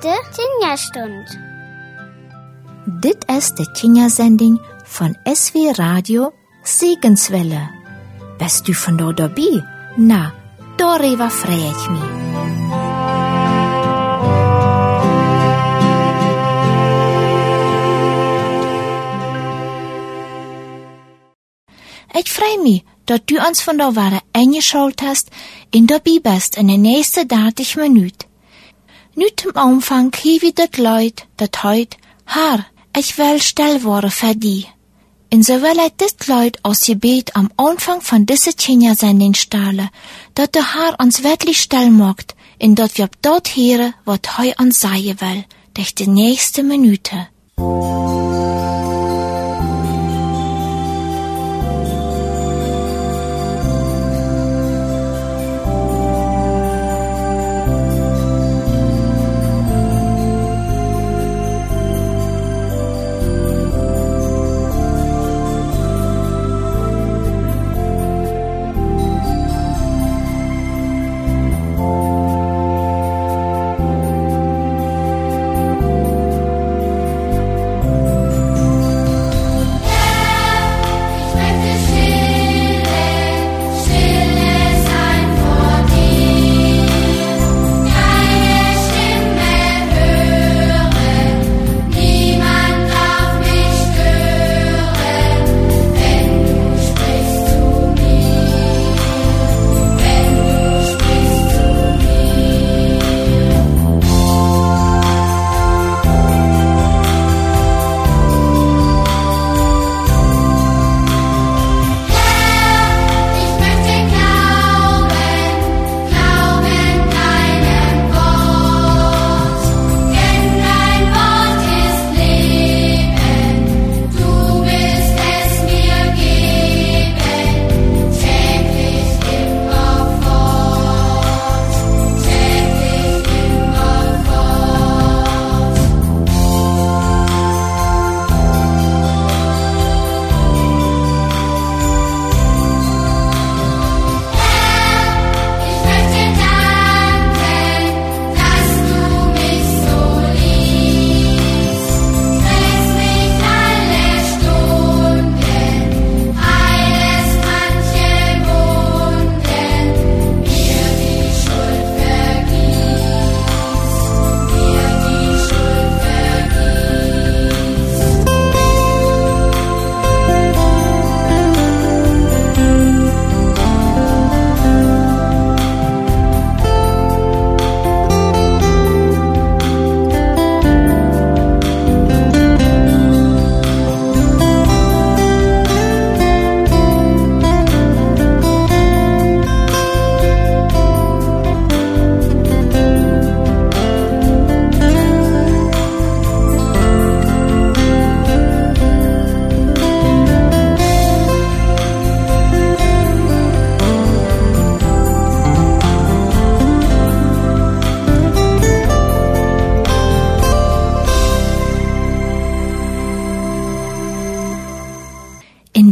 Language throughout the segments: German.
beste Tinja-Stund. Dit ist die Tinja-Sending von SW Radio Segenswelle. Bist du von dort dabei? Na, darüber freue ich mich. Ich freue mich, dass du uns von der Ware eingeschaut hast in der bist in den nächsten 30 Minuten. Nüt im Umfang wie dat Leut, dat heut, Haar, ich will still worden für die. In so will ich dit Leut aus Gebet am Anfang von diese Tjenja sending stelle, dat der Haar uns wirklich still mogt, in dat wir dort hören, wat heu uns sagen will, durch die nächste Minute.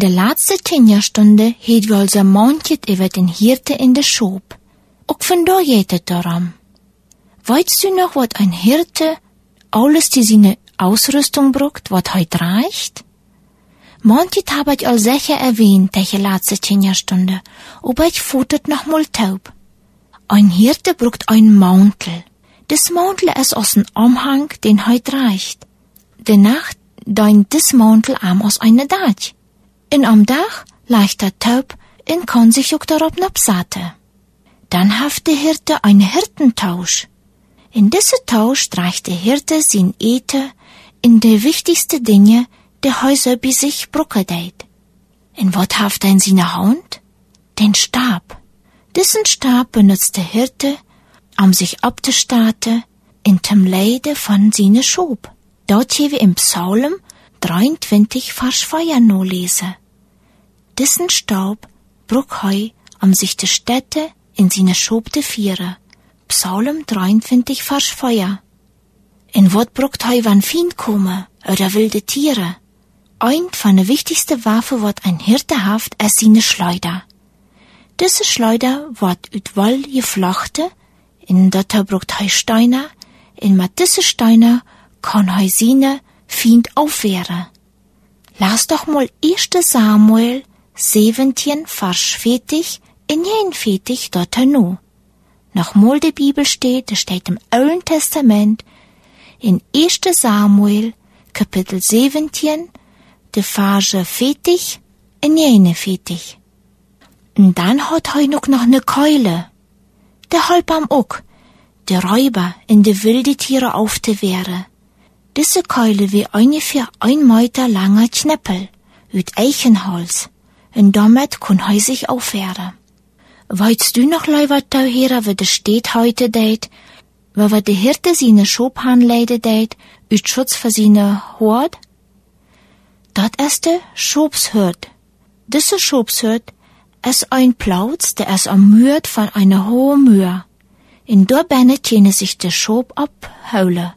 Letzte Tinja-Stunde het wir also manches über den Hirte in der Schob. Auch von da geht es darum. Weißt du noch, was ein Hirte alles die seine Ausrüstung brucht, was heute reicht? Manches habe ich all sicher erwähnt, die letzte Tinja-Stunde, aber ich futtert noch mal taub. Ein Hirte brucht ein Mantel. Das Mantel ist aus dem Umhang, den heute reicht. Danach deint das Mantel am aus einer Dach. In am Dach leicht der Taub in kann sich darauf napsate. Dann haft der Hirte ein Hirtentausch. In diese Tausch streicht der Hirte sin Ete in de wichtigste Dinge, der Häuser bi sich brucke. In wat haft ein sine Hand? Den Stab. Diesen Stab benutzt der Hirte, um sich abzustarten, in tem Leide von sine Schob. Dort hier wie im Psalm 23 Vers Feuer no lese. Dissen Staub bruck heu am sich de Städte in sine Schob de Viere. Psalm 23 Vers Feuer. In wat bruckt heu wann Fien komme, oder wilde Tiere. Ein von de wichtigste Waffe wat ein Hirte haft es sine Schleuder. Diese Schleuder wat üt Woll geflochte, in dotter bruckt heu Steiner, in Matisse Steiner kann hij seine Fiend aufwehren. Lass doch mal 1. Samuel 17, Vers 40 in 41 dort nu. Nach mal der Bibel steht, es steht im Alten Testament, in 1. Samuel, Kapitel 17, de Verse 40 in 41. Und dann hat hij noch noch ne Keule. Der halb am Uck, der Räuber in de wilde Tiere aufzuwehren. Diese Keule wie ungefähr ein Meter langer Knäppel, üt Eichenholz, und damit kun hij sich aufwehren. Weißt du noch leiwat da her, wie de steht heute deit, wo wir de Hirte seine Schobhahn leide deit, üt Schutz für seine Hort? Dat ist de Schobshirt. Diese Schobshirt ist ein Plauz, der ist ermüht von einer hohen Mühe. In der Benne tiene sich der Schob abhaule.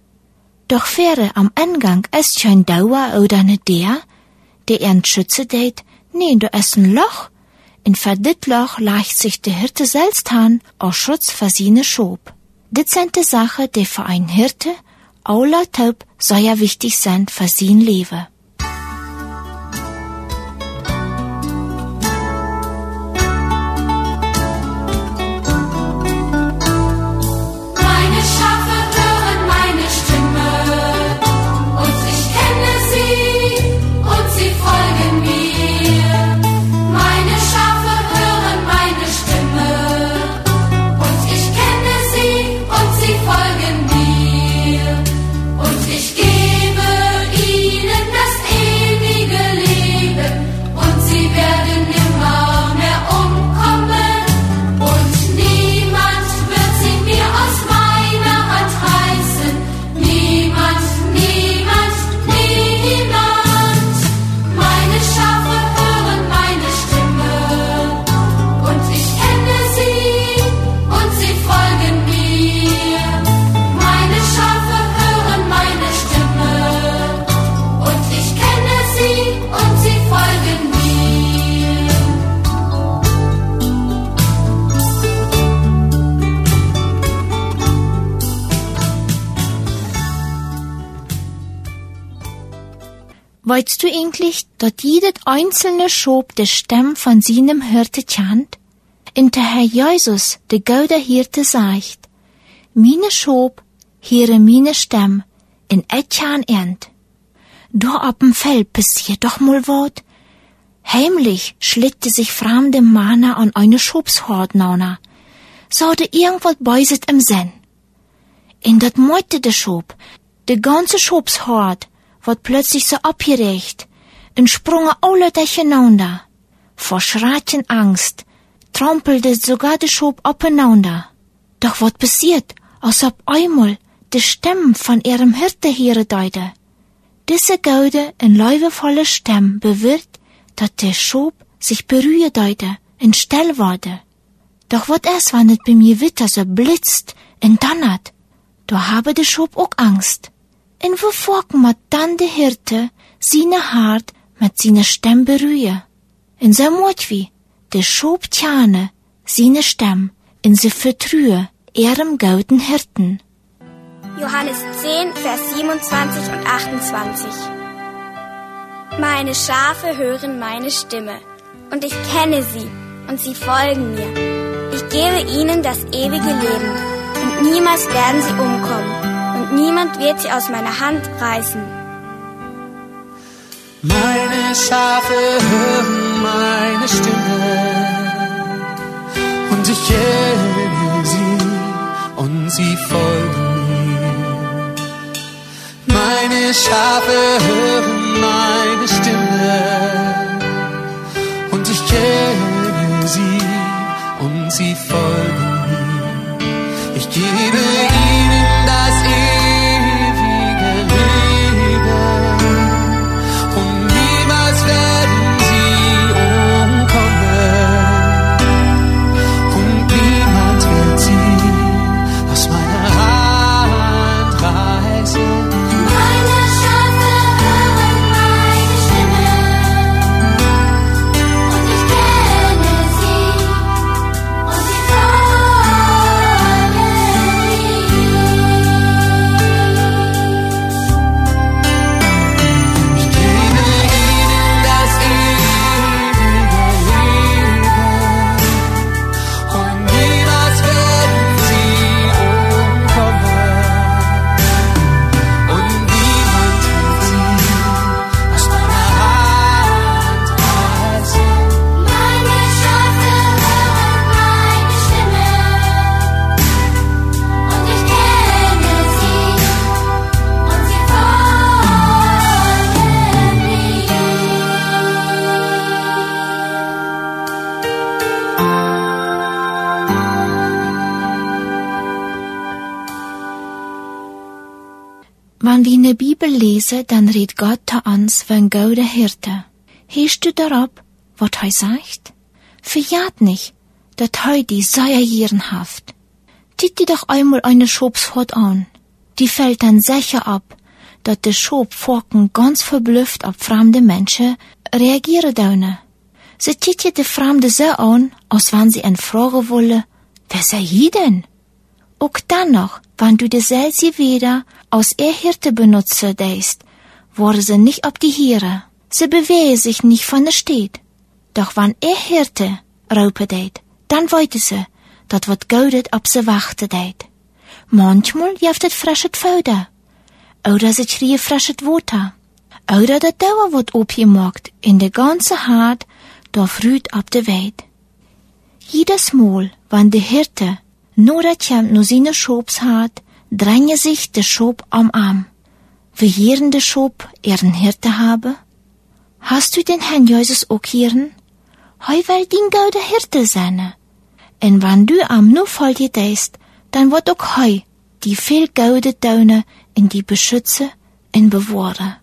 Doch fähre am Eingang ist kein Dauer oder ne der, der ihren Schütze deit, nee, da ist ein Loch. In verdit Loch leicht sich der Hirte selbst an, aus Schutz für seine Schob. Die Sache, die für ein Hirte, aller Taub, soll ja wichtig sein für sein Leben. Weißt du eigentlich, dass jedes einzelne Schob der Stamm von seinem Hirte chant? Und der Herr Jesus, der gute Hirte, sagt, meine Schob, hier meine Stamm, in etjan ernt. Da ab'm Feld passiert doch mal wat. Heimlich schlitte sich fremde Männer an eine Schobshort nauna. Sollte irgendwas beiset im Sinn. In dat meute der Schob, de ganze Schobshort, wat plötzlich so abgerecht und sprungen alle durcheinander. Vor schreien Angst trampelte sogar der Schob abeinander. Doch wat passiert, als ob einmal die Stimme von ihrem Hirte hier deute. Diese gaude und leuwevolle Stimme bewirkt, dass der Schob sich berührt deute und still wurde. Doch wat es, wann et bei mir Witter so blitzt und donnert, da habe der Schob auch Angst. En wovor mat dan de Hirte sine hart met sine Stem berühe. En so moet wie, de schob tjane sine Stem in se vertrühe ihrem gauten Hirten. Johannes 10, Vers 27 und 28. Meine Schafe hören meine Stimme, und ich kenne sie, und sie folgen mir. Ich gebe ihnen das ewige Leben, und niemals werden sie umkommen niemand wird sie aus meiner Hand reißen. Meine Schafe hören meine Stimme und ich kenne sie und sie folgen mir. Meine Schafe hören meine Stimme Lesen, dann redet Gott uns wie ein guter Hirte. Hörst du darauf, was er sagt? Verjagt nicht, dass er die Seierjieren haft. Tiet dir doch einmal eine Schobsfahrt an. Die fällt dann sicher ab, dass der Schobforken ganz verblüfft auf fremde Menschen reagieren dürfen. Sie tiet de fremde so an, als wenn sie en fragen wolle, wer sei hier denn? Auch dann noch, wenn du de selsie wieder als Ehirte benutze deist, wurde sie nicht ab die Hiere. Sie bewehe sich nicht von der Stadt. Doch wenn Ehirte raupe deit, dann weite sie, dat wat goudet ab sie wachte deit. Manchmal jeft het frisches Futter. Oder sie schrie frisches Wasser. Oder dat Dauer wird opgemaakt in de ganze Hart, da früht ab de Weit. Jedes Mal, wenn de Hirte nur dat Champ nur seine Schobs hat, dränge sich de Schob am Arm. Wie hieren de Schob ihren Hirte habe? Hast du den Herrn Jesus auch hieren? Hei will din goude Hirte sein. En wenn du am nu voll deist, dann wird auch hei die viel goude Daune in die beschütze en bewahren.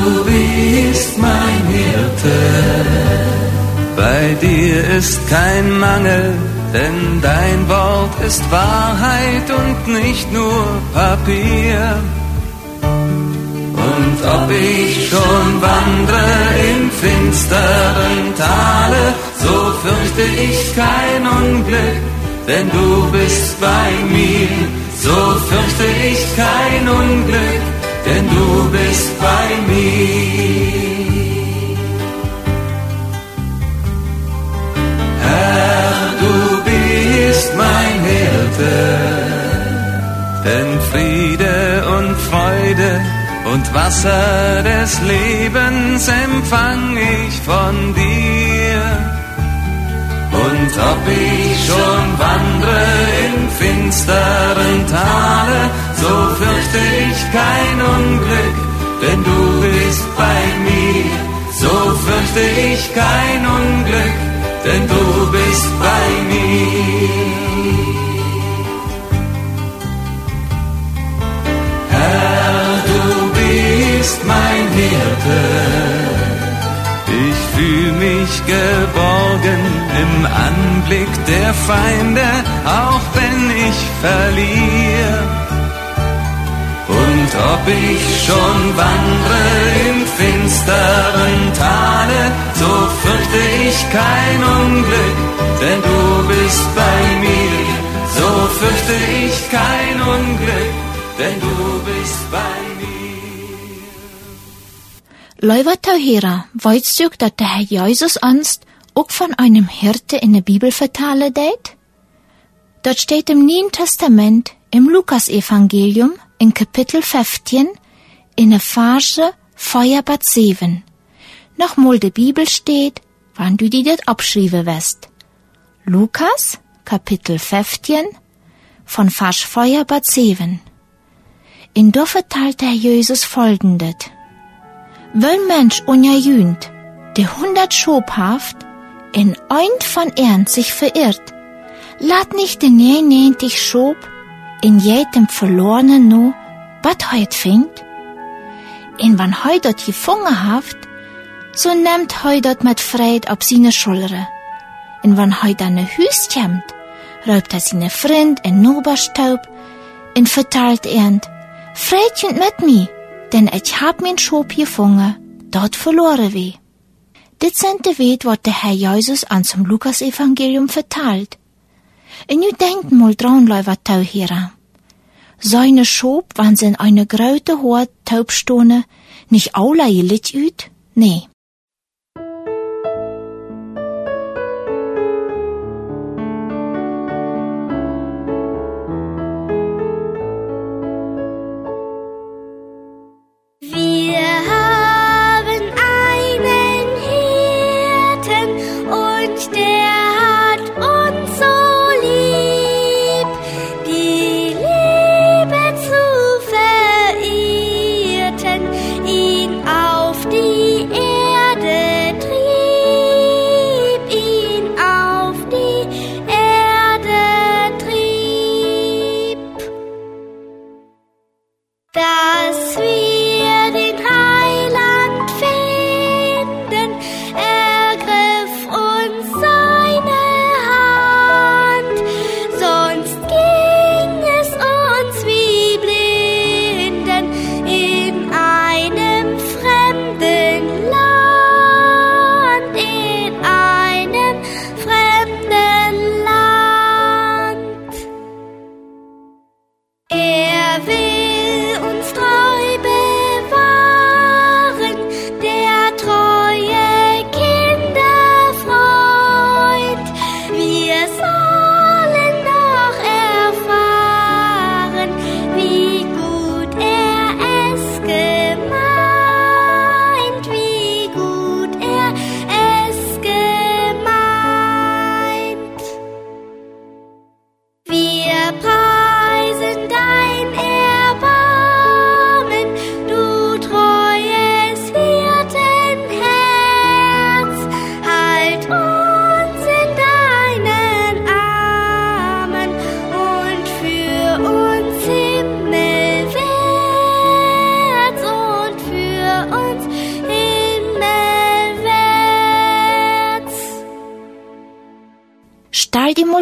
Du bist mein Hirte. Bei dir ist kein Mangel, denn dein Wort ist Wahrheit und nicht nur Papier. Und ob ich schon wandre im finsteren Tale, so fürchte ich kein Unglück, denn du bist bei mir. So fürchte ich kein Unglück, denn du bist bei mir. Herr, du bist mein Hirte, denn Friede und Freude und Wasser des Lebens empfang ich von dir. Und ob ich schon wandre im finsteren Tale, so fürchte ich kein Unglück, denn du bist bei mir. So fürchte ich kein Unglück, denn du bist bei mir. Herr, du bist mein Hirte fühl mich geborgen im Anblick der Feinde, auch wenn ich verliere. Und ob ich schon wandre im finsteren Tale, so fürchte ich kein Unglück, denn du bist bei mir. So fürchte ich kein Unglück, denn du bist bei mir. Leuwe Tauhera, weißt dass der Herr Jesus uns auch von einem Hirte in der Bibel vertalen deit? Dort steht im Neuen Testament, im Lukas-Evangelium, in Kapitel 15, in der Phase Feuerbad 7. Nochmal die Bibel steht, wann du die dort abschreiben wirst. Lukas, Kapitel 15, von Vers Feuerbad 7. In da verteilt der Jesus folgendes. Wel Mensch unjühnt, der hundert Schob haft, in ein von ern sich verirrt, lad nicht den neunentig Schob in jedem verlorenen no, wat heut fingt. In wann heut dort gefangen haft, so nimmt heut dort mit Freit ab seine Schulre. In wann heut an Hüs kämmt, räubt er seine Freund in Noberstaub, in verteilt ernt, Freitchen mit mi, denn ich hab min Schob gefangen, dort verloren wie. Dit sind de weet wat der Herr Jesus an zum Lukas-Evangelium verteilt. En nu denkt mal dran, Leute Tauhera. Seine Schob, wann sie in eine graute hohe Taubstone nicht aula lit üt? Nee.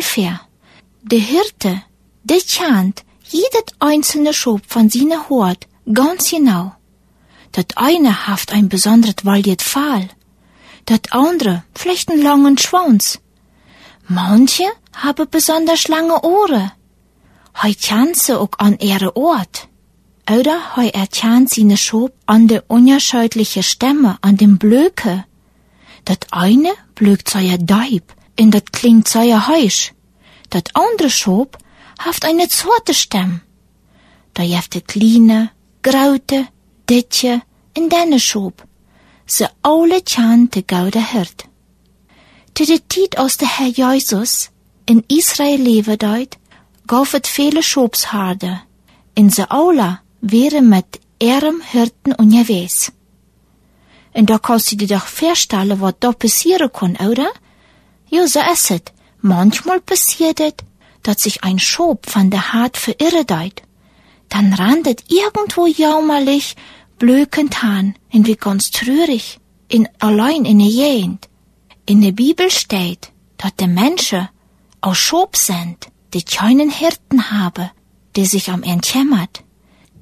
Vor, der Hirte, der kennt jedes einzelne Schub von seiner Hort ganz genau. Dat eine haft ein besonderes waljet Pfahl, dat andere vielleicht einen langen Schwanz. Manche haben besonders lange Ohren. Hei sie auch an ihre Ort. Oder hei erkennt seine Schub an der unterschiedliche Stämme, an dem Blöke. Dat eine blökt seine Deib, in dat klingt seine Heisch. Dat andere Schub haft eine zweite Stimme. Da jeft de kleine, graute, ditje in denne Schub. Se alle tjan de goude Hirt. Te de tijd als de Herr Jesus in Israel leven deut, gaf het viele Schobshaarde. In se aula wäre mit ihrem Hirten unterwegs. Und da kannst du dir doch vorstellen, was da passieren kann, oder? Ja, so ist es. Manchmal passiert es, dass sich ein Schob von der Hart verirret. Dann randet irgendwo jaumerlich, blökend han, in wie ganz trürig, in allein in der Gegend. In der Bibel steht, dass die Menschen auch Schob sind, die keinen Hirten haben, die sich am entjämmert.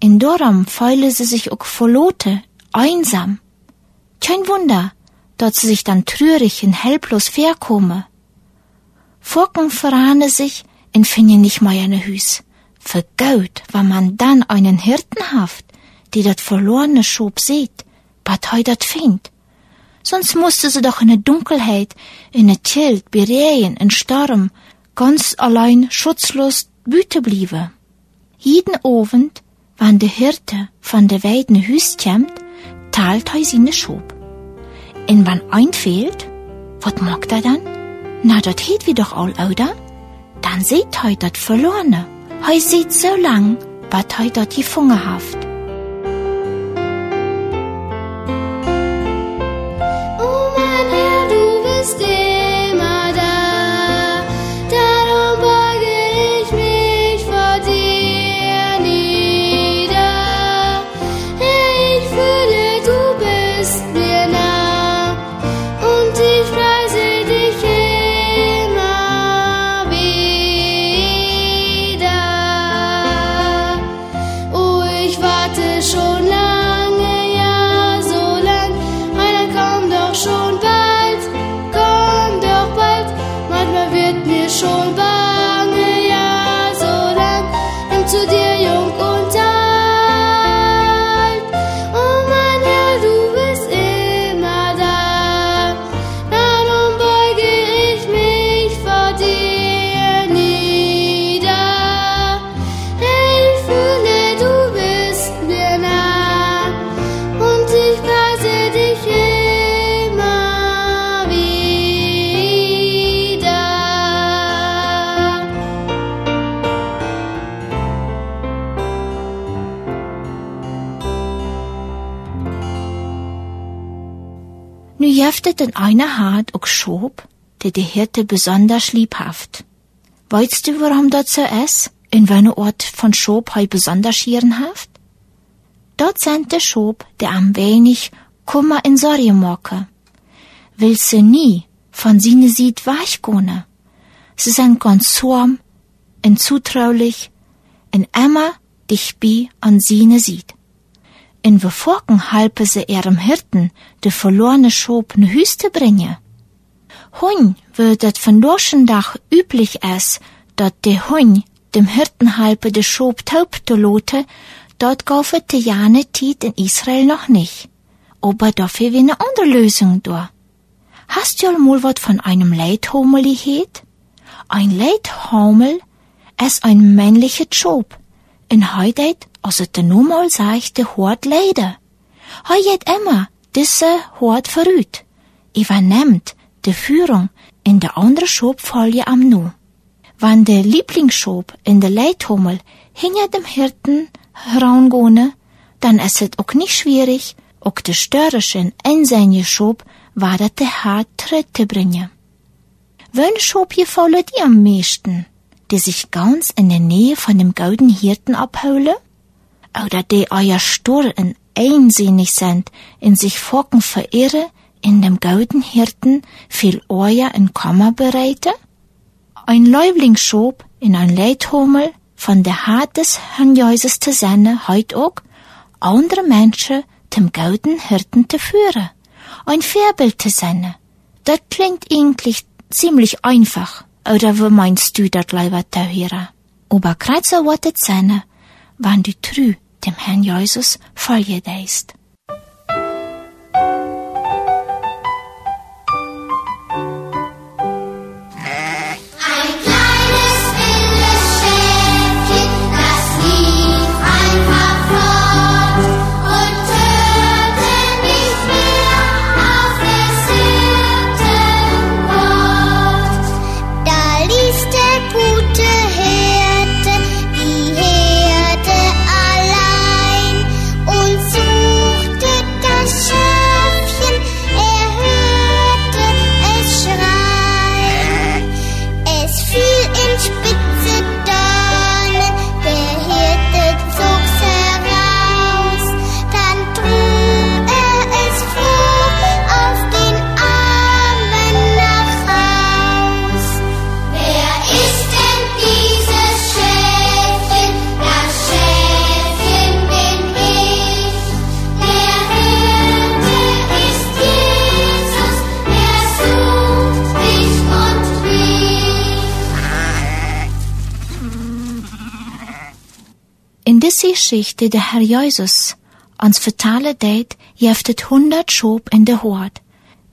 In Doram feule sie sich auch verlote, einsam. Kein Wunder, dass sie sich dann trürig und helplos verkomme. Forken verrane sich in finden nicht mal eine Hüs. Vergaut, wenn man dann einen Hirten haft, die dat verlorene Schob sieht, bat heu dat findt. Sonst musste sie doch in der Dunkelheit, in der Tilt, Bereien, in Sturm, ganz allein schutzlos büte bliebe. Jeden Abend, wann der Hirte von der Weiden Hüs kämmt, teilt heu seine Schob. In wann einfehlt, wat mag er dann? Na, dat heet wie doch all, oder? Dann seht heu dat verlorene. Heu seht so lang, bat heu dat die Funge haft. In einer Hart auch Schob, der die Hirte besonders liebhaft. Weißt du, warum dat so ist? In welcher Ort von Schob heu besonders schierenhaft? Dort sind der Schob, der am wenig Kummer in Sorge mocke. Will se nie von sine sieht weichgone. Sie sind ganz zorm, en zutraulich, en immer dich bi an sine sieht. In we Forken halpe se ihrem Hirten de verlorene Schob ne Hüste bringe. Hun wird et von Dorschendach üblich es, dat de Hun dem Hirten halpe de Schob taub to lote, dort gaufet de Jane Tiet in Israel noch nicht. Aber dafür wie ne andere Lösung da. Hast du mal wat von einem Leithomeli het? Ein Leithomel es ein männlicher Job. In heutet, als het de normal sagt, de Hort leider. Heu jet immer, disse Hort verrüht. Übernimmt de Führung in der andere Schobfolie am Nu. Wann der Lieblingsschob in der Leithummel hinter dem Hirten heraungone, dann ist es auch nicht schwierig, auch de störrischen in seine war dat de hart Tritte bringen. Wen Schob gefallen dir am meisten? Die sich ganz in der Nähe von dem golden Hirten abhole? Oder die euer stur und einsinnig sind, in sich Focken verirre, in dem golden Hirten viel Euer in Kammer bereite? Ein Läublingsschob in ein Leithummel von der Hand des Jesus zu senden, heut auch andere Menschen zum golden Hirten zu führen. Ein Vorbild zu senden. Das klingt eigentlich ziemlich einfach. Oder wie meinst du das, lieber Zuhörer? Aber gerade so wird es sein, wenn du treu dem Herrn Jesus folgen deist. Geschichte der Herr Jesus uns vertalen deed, jeftet hundert Schob in der Hort,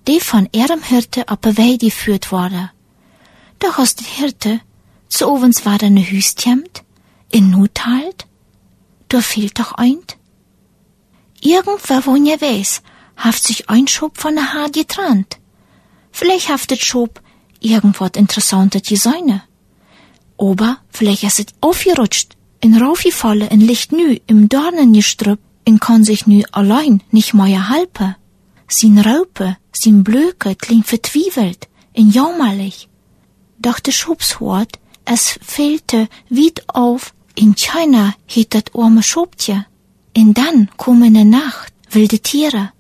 die von ihrem Hirte die Weide geführt worden. Da hast der Hirte, zu ovens war eine Hüstjemt, in Not halt, da fehlt doch eint. Irgendwer, wo ihr weiß, haft sich ein Schob von der Haar getrennt. Vielleicht haftet Schob irgendwas Interessantes gesäune. Aber vielleicht ist es aufgerutscht, in raufgefallen, in Licht nü, im Dornengestrüpp, in kann sich nü allein nicht mehr halten. Sin Raupe, sin Blöke klingt vertwiebelt, in jammerlich. Doch der Schubshort, es fehlte weit auf, in China hiet dat arme Schobtje. In dann kommen in der Nacht wilde Tiere.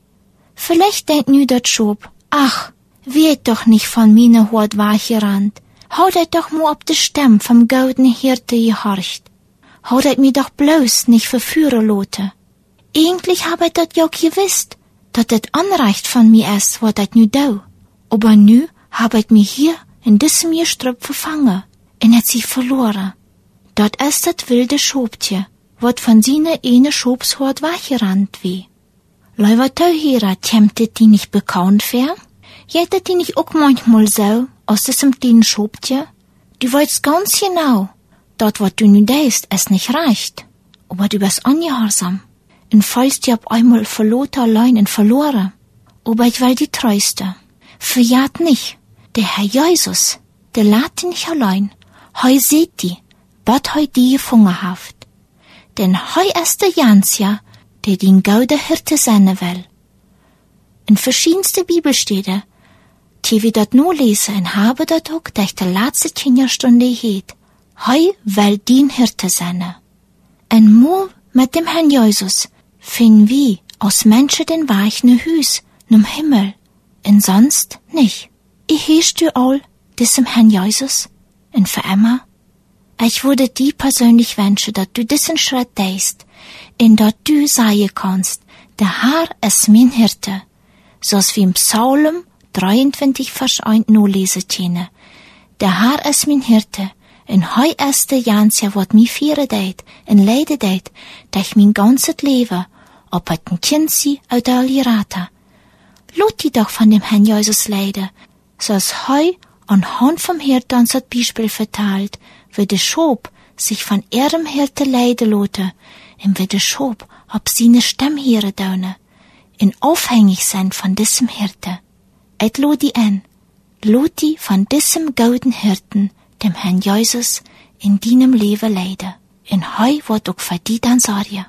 Vielleicht denkt nü dat Schob, ach, wird doch nicht von mine Hort wachgerannt. Hautet doch mu ob de Stamm vom golden Hirte gehorcht. Hautet mi doch bloß nicht verführen lote. Eigentlich hab ich dat ja gewisst, dat et anreicht von mir ist, wat ich nu dau. Aber nu hab ich mi hier in diesem Gestrüpp verfangen, und hat sie verloren. Dort ist dat wilde Schobtje, wat von sine eine Schobshort wachgerannt wie. Leiber Tauhierer, tjemtet die nicht bekannt wär? Jettet die nicht auch manchmal so, aus diesem kleinen Schobtje? Du weißt ganz genau, dort wat du nu deist, es nicht reicht. Aber du bist angehorsam. Und fallst dir ab einmal verlote allein und verloren. Aber ich will die treuste. Verjagt nicht. Der Herr Jesus, der lädt nicht allein. Heu seht die, wat heu die gefangen haft. Denn heu ist der Jansja, der den gaude Hirte sein will. In verschiedenste Bibelstede, die wir dort nur lesen, und habe dort auch, dass der letzte Kinderstunde hielt. Heu will din Hirte sein. En mo mit dem Herrn Jesus fing wie aus Menschen den weichen Hüs num Himmel, und sonst nicht. Ich heest du all diesem Herrn Jesus, und für immer. Ich würde die persönlich wünschen, dass du diesen Schritt deist, in dat du sagen kannst, der Herr ist mein Hirte, so's wie im Psalm 23, Vers 1 nur lesen können. Der Herr ist mein Hirte, en heu der Jansja, wat mi vieren deit, en leiden deit, dat ich mein ganzes Leben, ob het ein Kind sie oder Alirata. Lot die doch von dem Herrn Jesus leiden, so's heu anhand vom Hirte uns das Beispiel verteilt, wie der Schob sich von ihrem Hirte leiden lote, und wie der Schob ob seine Stamm hier daune, in aufhängig sind von diesem Hirte. Et lodi an, loti von diesem golden Hirten, dem Herrn Jesus, in deinem Leben leiden. In heu wird auch für die dann sorgen.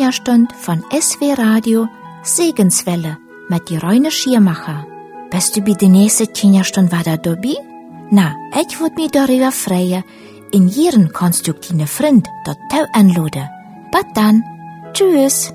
De Tjenjastund van SW Radio Segenswelle met die Reine Schiermacher. Bist du bei der nächsten Tjenjastund wieder dabei? Na, ich würd mich darüber freuen, in ihren konstruktiven Freund dort anladen. Bis dann. Tschüss.